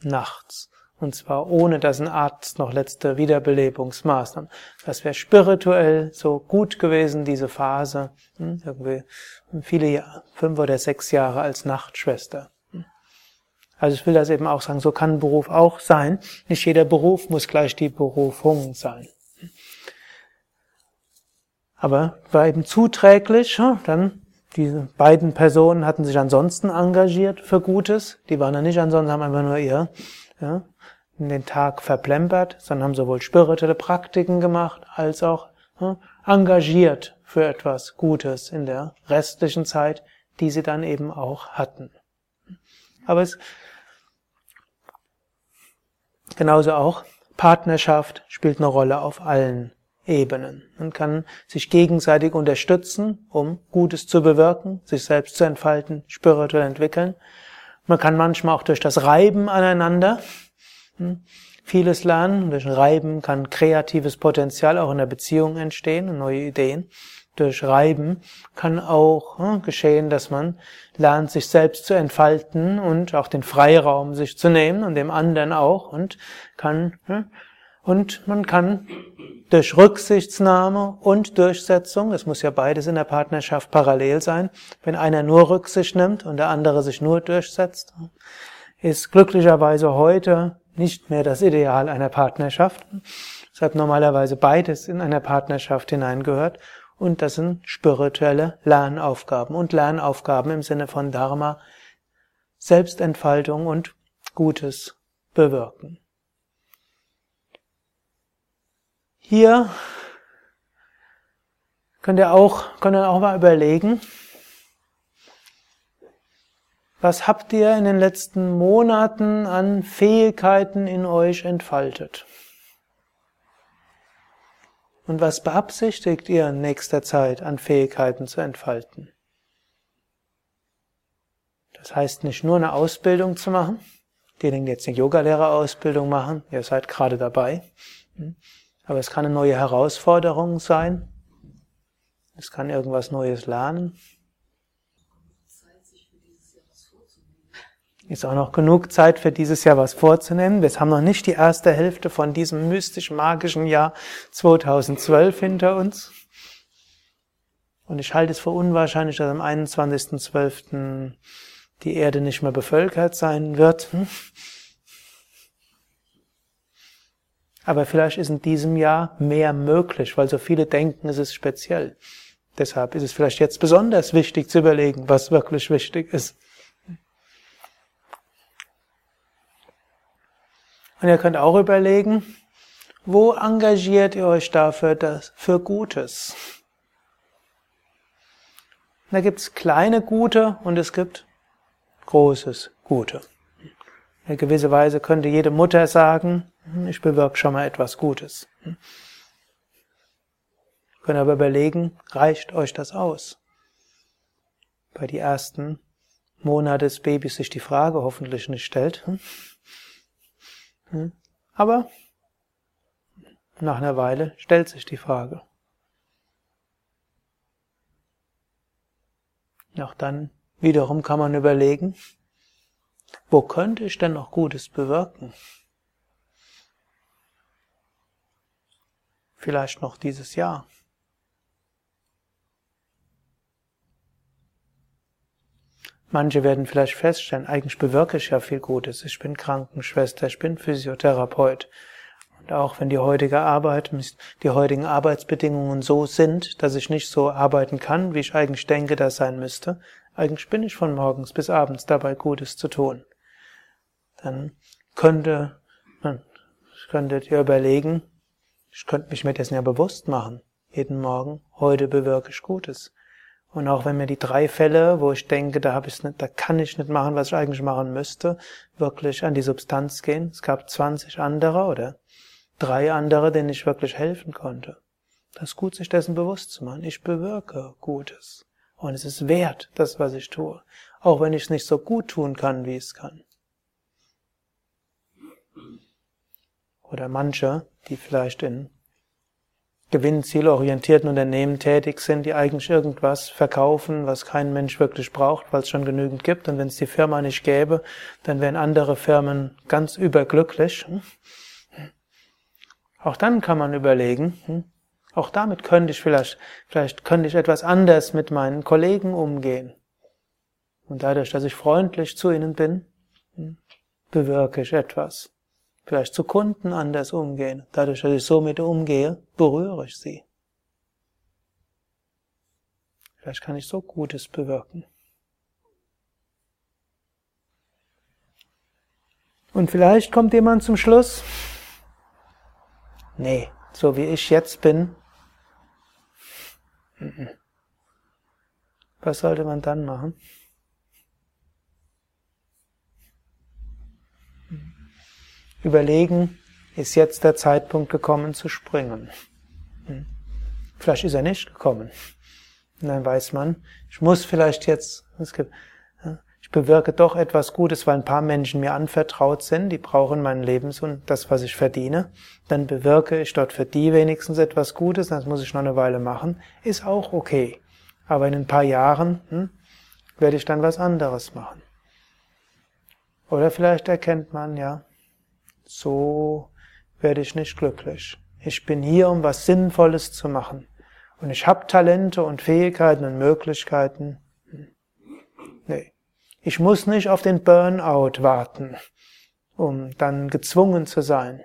nachts. Und zwar ohne, dass ein Arzt noch letzte Wiederbelebungsmaßnahmen. Das wäre spirituell so gut gewesen, diese Phase. Hm, irgendwie viele Jahre, fünf oder sechs Jahre als Nachtschwester. Hm. Also ich will das eben auch sagen, so kann Beruf auch sein. Nicht jeder Beruf muss gleich die Berufung sein. Aber war eben zuträglich, dann diese beiden Personen hatten sich ansonsten engagiert für Gutes. Die waren ja nicht ansonsten, haben einfach nur ihr ja, den Tag verplempert, sondern haben sowohl spirituelle Praktiken gemacht als auch ja, engagiert für etwas Gutes in der restlichen Zeit, die sie dann eben auch hatten. Aber es genauso auch Partnerschaft spielt eine Rolle auf allen Ebenen. Man kann sich gegenseitig unterstützen, um Gutes zu bewirken, sich selbst zu entfalten, spirituell entwickeln. Man kann manchmal auch durch das Reiben aneinander vieles lernen. Durch Reiben kann kreatives Potenzial auch in der Beziehung entstehen und neue Ideen. Durch Reiben kann auch hm, geschehen, dass man lernt, sich selbst zu entfalten und auch den Freiraum sich zu nehmen und dem anderen auch und kann hm, und man kann durch Rücksichtsnahme und Durchsetzung, es muss ja beides in der Partnerschaft parallel sein, wenn einer nur Rücksicht nimmt und der andere sich nur durchsetzt, ist glücklicherweise heute nicht mehr das Ideal einer Partnerschaft. Deshalb normalerweise beides in einer Partnerschaft hineingehört und das sind spirituelle Lernaufgaben und Lernaufgaben im Sinne von Dharma, Selbstentfaltung und Gutes bewirken. Hier könnt ihr auch, könnt ihr auch mal überlegen, was habt ihr in den letzten Monaten an Fähigkeiten in euch entfaltet? Und was beabsichtigt ihr in nächster Zeit an Fähigkeiten zu entfalten? Das heißt nicht nur eine Ausbildung zu machen, diejenigen, die jetzt eine Yogalehrerausbildung machen, ihr seid gerade dabei. Aber es kann eine neue Herausforderung sein. Es kann irgendwas Neues lernen. Ist auch noch genug Zeit für dieses Jahr was vorzunehmen. Wir haben noch nicht die erste Hälfte von diesem mystisch-magischen Jahr 2012 hinter uns. Und ich halte es für unwahrscheinlich, dass am 21.12. die Erde nicht mehr bevölkert sein wird. Hm? Aber vielleicht ist in diesem Jahr mehr möglich, weil so viele denken, es ist speziell. Deshalb ist es vielleicht jetzt besonders wichtig zu überlegen, was wirklich wichtig ist. Und ihr könnt auch überlegen, wo engagiert ihr euch dafür das, für Gutes? Da gibt es kleine Gute und es gibt großes Gute. In gewisser Weise könnte jede Mutter sagen, ich bewirke schon mal etwas Gutes. Können aber überlegen, reicht euch das aus? Bei die ersten Monate des Babys sich die Frage hoffentlich nicht stellt. Aber nach einer Weile stellt sich die Frage. Auch dann wiederum kann man überlegen, wo könnte ich denn noch Gutes bewirken? Vielleicht noch dieses Jahr. Manche werden vielleicht feststellen, eigentlich bewirke ich ja viel Gutes. Ich bin Krankenschwester, ich bin Physiotherapeut. Und auch wenn die heutige Arbeit, die heutigen Arbeitsbedingungen so sind, dass ich nicht so arbeiten kann, wie ich eigentlich denke, das sein müsste, eigentlich bin ich von morgens bis abends dabei, Gutes zu tun. Dann könnte, man, könntet ihr überlegen, ich könnte mich mir dessen ja bewusst machen. Jeden Morgen, heute bewirke ich Gutes. Und auch wenn mir die drei Fälle, wo ich denke, da habe ich nicht, da kann ich nicht machen, was ich eigentlich machen müsste, wirklich an die Substanz gehen. Es gab 20 andere oder drei andere, denen ich wirklich helfen konnte. Das ist gut, sich dessen bewusst zu machen. Ich bewirke Gutes. Und es ist wert, das, was ich tue. Auch wenn ich es nicht so gut tun kann, wie ich es kann. Oder manche, die vielleicht in gewinnzielorientierten Unternehmen tätig sind, die eigentlich irgendwas verkaufen, was kein Mensch wirklich braucht, weil es schon genügend gibt. Und wenn es die Firma nicht gäbe, dann wären andere Firmen ganz überglücklich. Auch dann kann man überlegen, auch damit könnte ich vielleicht, vielleicht könnte ich etwas anders mit meinen Kollegen umgehen. Und dadurch, dass ich freundlich zu ihnen bin, bewirke ich etwas vielleicht zu Kunden anders umgehen. Dadurch, dass ich so mit umgehe, berühre ich sie. Vielleicht kann ich so Gutes bewirken. Und vielleicht kommt jemand zum Schluss, nee, so wie ich jetzt bin, was sollte man dann machen? Überlegen, ist jetzt der Zeitpunkt gekommen zu springen. Hm. Vielleicht ist er nicht gekommen. Und dann weiß man, ich muss vielleicht jetzt, ich bewirke doch etwas Gutes, weil ein paar Menschen mir anvertraut sind, die brauchen mein Lebens und das, was ich verdiene. Dann bewirke ich dort für die wenigstens etwas Gutes, das muss ich noch eine Weile machen, ist auch okay. Aber in ein paar Jahren hm, werde ich dann was anderes machen. Oder vielleicht erkennt man, ja, so werde ich nicht glücklich. Ich bin hier, um was Sinnvolles zu machen. Und ich habe Talente und Fähigkeiten und Möglichkeiten. Nee. Ich muss nicht auf den Burnout warten, um dann gezwungen zu sein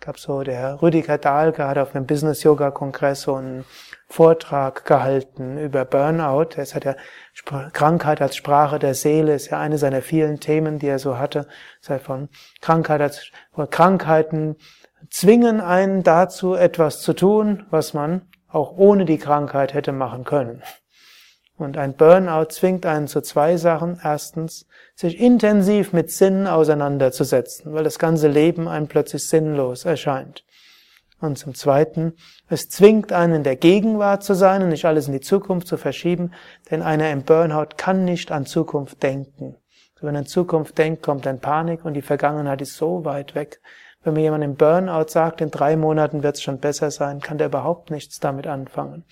gab so, der Rüdiger Dahlke hat auf einem Business Yoga Kongress so einen Vortrag gehalten über Burnout. Es hat ja Krankheit als Sprache der Seele, ist ja eine seiner vielen Themen, die er so hatte. Sei von Krankheit als, Krankheiten zwingen einen dazu, etwas zu tun, was man auch ohne die Krankheit hätte machen können. Und ein Burnout zwingt einen zu zwei Sachen. Erstens, sich intensiv mit Sinnen auseinanderzusetzen, weil das ganze Leben einem plötzlich sinnlos erscheint. Und zum Zweiten, es zwingt einen in der Gegenwart zu sein und nicht alles in die Zukunft zu verschieben, denn einer im Burnout kann nicht an Zukunft denken. Wenn er an Zukunft denkt, kommt dann Panik und die Vergangenheit ist so weit weg. Wenn mir jemand im Burnout sagt, in drei Monaten wird es schon besser sein, kann der überhaupt nichts damit anfangen.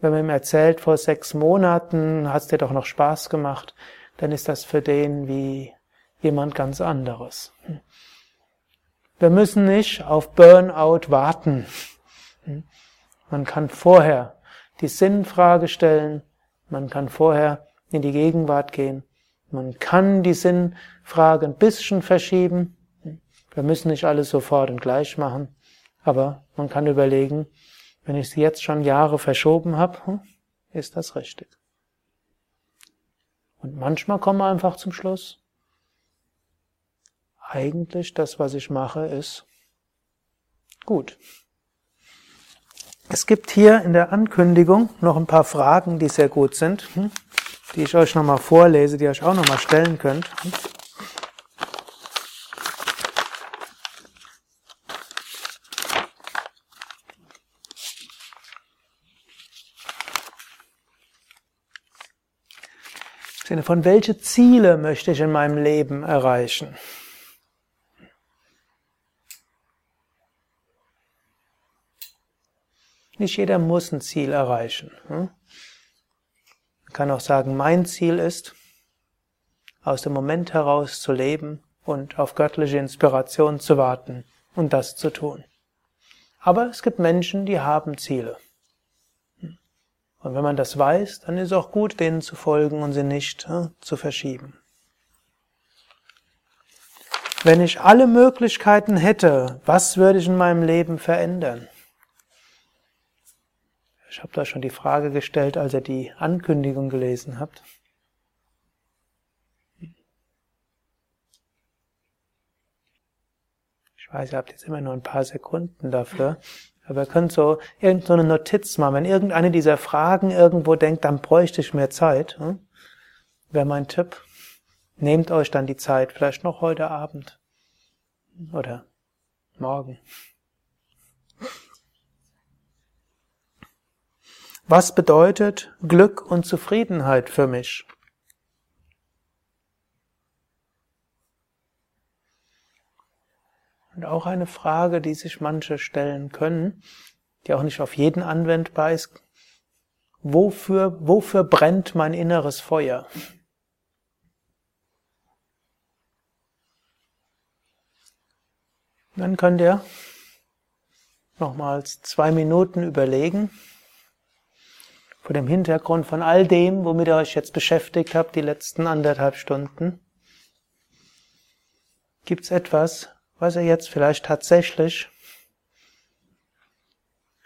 Wenn man ihm erzählt, vor sechs Monaten hat es dir doch noch Spaß gemacht, dann ist das für den wie jemand ganz anderes. Wir müssen nicht auf Burnout warten. Man kann vorher die Sinnfrage stellen, man kann vorher in die Gegenwart gehen, man kann die Sinnfrage ein bisschen verschieben. Wir müssen nicht alles sofort und gleich machen, aber man kann überlegen, wenn ich sie jetzt schon Jahre verschoben habe, hm, ist das richtig. Und manchmal kommen wir einfach zum Schluss eigentlich das, was ich mache, ist gut. Es gibt hier in der Ankündigung noch ein paar Fragen, die sehr gut sind, hm, die ich euch nochmal vorlese, die ihr euch auch nochmal stellen könnt. Hm. Von, welche Ziele möchte ich in meinem Leben erreichen? Nicht jeder muss ein Ziel erreichen. Hm? Man kann auch sagen, mein Ziel ist, aus dem Moment heraus zu leben und auf göttliche Inspiration zu warten und das zu tun. Aber es gibt Menschen, die haben Ziele. Und wenn man das weiß, dann ist es auch gut, denen zu folgen und sie nicht äh, zu verschieben. Wenn ich alle Möglichkeiten hätte, was würde ich in meinem Leben verändern? Ich habe da schon die Frage gestellt, als ihr die Ankündigung gelesen habt. Ich weiß, ihr habt jetzt immer nur ein paar Sekunden dafür. Aber ihr könnt so irgendeine Notiz machen. Wenn irgendeine dieser Fragen irgendwo denkt, dann bräuchte ich mehr Zeit. Hm? Wäre mein Tipp. Nehmt euch dann die Zeit, vielleicht noch heute Abend oder morgen. Was bedeutet Glück und Zufriedenheit für mich? Und auch eine Frage, die sich manche stellen können, die auch nicht auf jeden anwendbar ist. Wofür, wofür brennt mein inneres Feuer? Dann könnt ihr nochmals zwei Minuten überlegen, vor dem Hintergrund von all dem, womit ihr euch jetzt beschäftigt habt, die letzten anderthalb Stunden. Gibt es etwas, was ihr jetzt vielleicht tatsächlich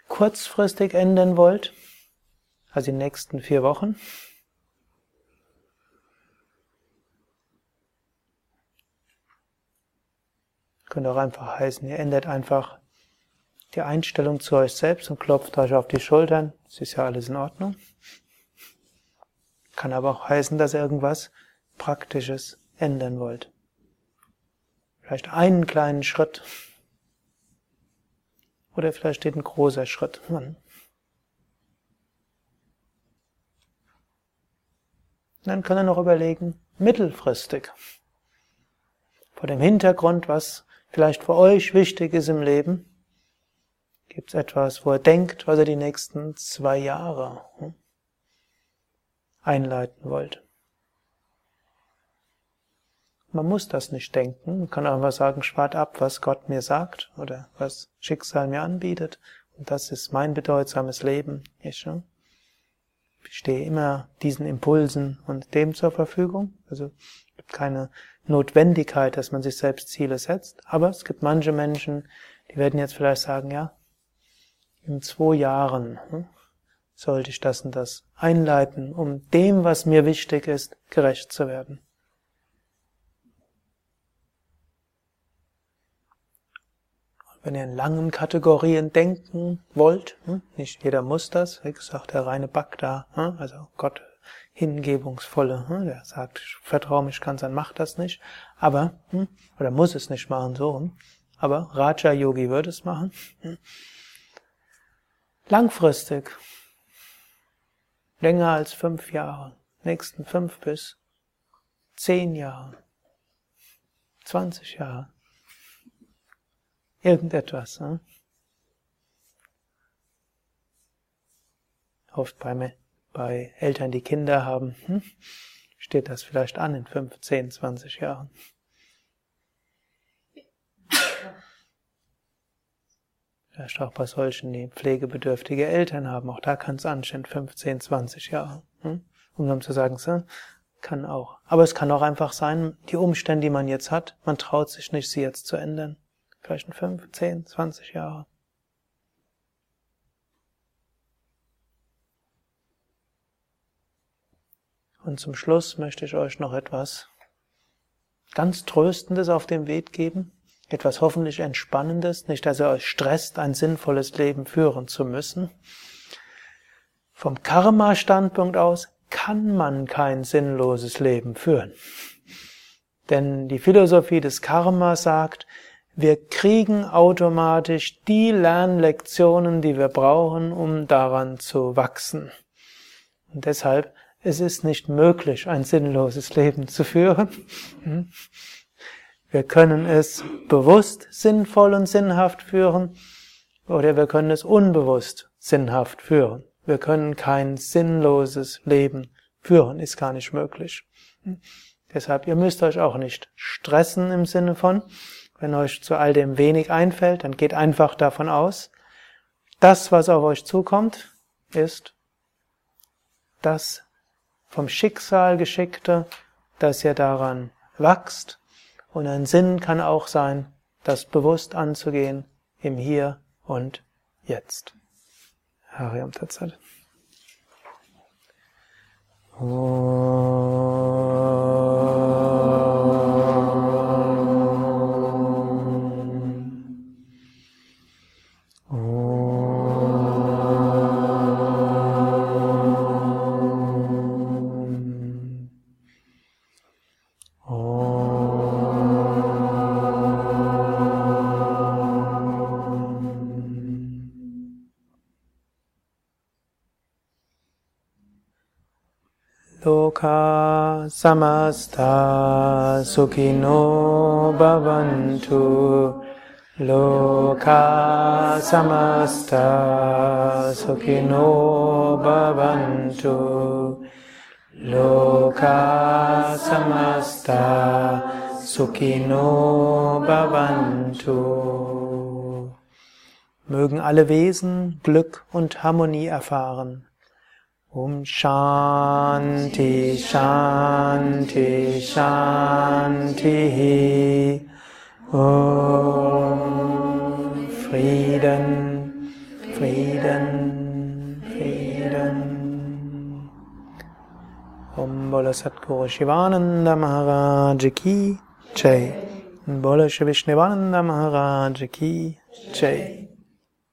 kurzfristig ändern wollt, also die nächsten vier Wochen. Könnte auch einfach heißen, ihr ändert einfach die Einstellung zu euch selbst und klopft euch auf die Schultern. Es ist ja alles in Ordnung. Kann aber auch heißen, dass ihr irgendwas Praktisches ändern wollt. Vielleicht einen kleinen Schritt. Oder vielleicht steht ein großer Schritt. Dann kann er noch überlegen, mittelfristig. Vor dem Hintergrund, was vielleicht für euch wichtig ist im Leben, gibt es etwas, wo er denkt, was er die nächsten zwei Jahre hm, einleiten wollt. Man muss das nicht denken. Man kann einfach sagen, spart ab, was Gott mir sagt oder was Schicksal mir anbietet. Und das ist mein bedeutsames Leben. Ich, ich stehe immer diesen Impulsen und dem zur Verfügung. Also es gibt keine Notwendigkeit, dass man sich selbst Ziele setzt. Aber es gibt manche Menschen, die werden jetzt vielleicht sagen, ja, in zwei Jahren hm, sollte ich das und das einleiten, um dem, was mir wichtig ist, gerecht zu werden. Wenn ihr in langen Kategorien denken wollt, hm, nicht jeder muss das, wie gesagt, der reine Bagda, hm, also Gott hingebungsvolle, der sagt, ich vertraue mich ganz an, macht das nicht, aber, oder muss es nicht machen, so, aber Raja Yogi würde es machen. Langfristig, länger als fünf Jahre, nächsten fünf bis zehn Jahre, zwanzig Jahre, Irgendetwas. Ne? Oft bei, bei Eltern, die Kinder haben, hm, steht das vielleicht an in 15, 20 Jahren. Vielleicht auch bei solchen, die pflegebedürftige Eltern haben. Auch da kann es anstehen, 15, 20 Jahre. Hm? Um dann zu sagen, so, kann auch. Aber es kann auch einfach sein, die Umstände, die man jetzt hat, man traut sich nicht, sie jetzt zu ändern. Vielleicht in 5, 10, 20 Jahre. Und zum Schluss möchte ich euch noch etwas ganz Tröstendes auf dem Weg geben. Etwas hoffentlich Entspannendes, nicht, dass ihr euch stresst, ein sinnvolles Leben führen zu müssen. Vom Karma-Standpunkt aus kann man kein sinnloses Leben führen. Denn die Philosophie des Karma sagt, wir kriegen automatisch die Lernlektionen, die wir brauchen, um daran zu wachsen. Und deshalb es ist nicht möglich, ein sinnloses Leben zu führen. Wir können es bewusst sinnvoll und sinnhaft führen oder wir können es unbewusst sinnhaft führen. Wir können kein sinnloses Leben führen, ist gar nicht möglich. Hm? Deshalb, ihr müsst euch auch nicht stressen im Sinne von, wenn euch zu all dem wenig einfällt, dann geht einfach davon aus, das, was auf euch zukommt, ist das vom Schicksal geschickte, dass ihr daran wachst. Und ein Sinn kann auch sein, das bewusst anzugehen im Hier und Jetzt. Hariam Tatsat. Loka samasta sukhino bhavantu Loka samasta sukhino bhavantu Loka samasta sukhino bhavantu Mögen alle Wesen Glück und Harmonie erfahren. Om Shanti Shanti Shanti. Om Frieden Frieden Frieden. Om Bola Satguru Shivananda Maharaj Ki Jai. Bola Shri Vishnuvananda Maharaj Ki Jai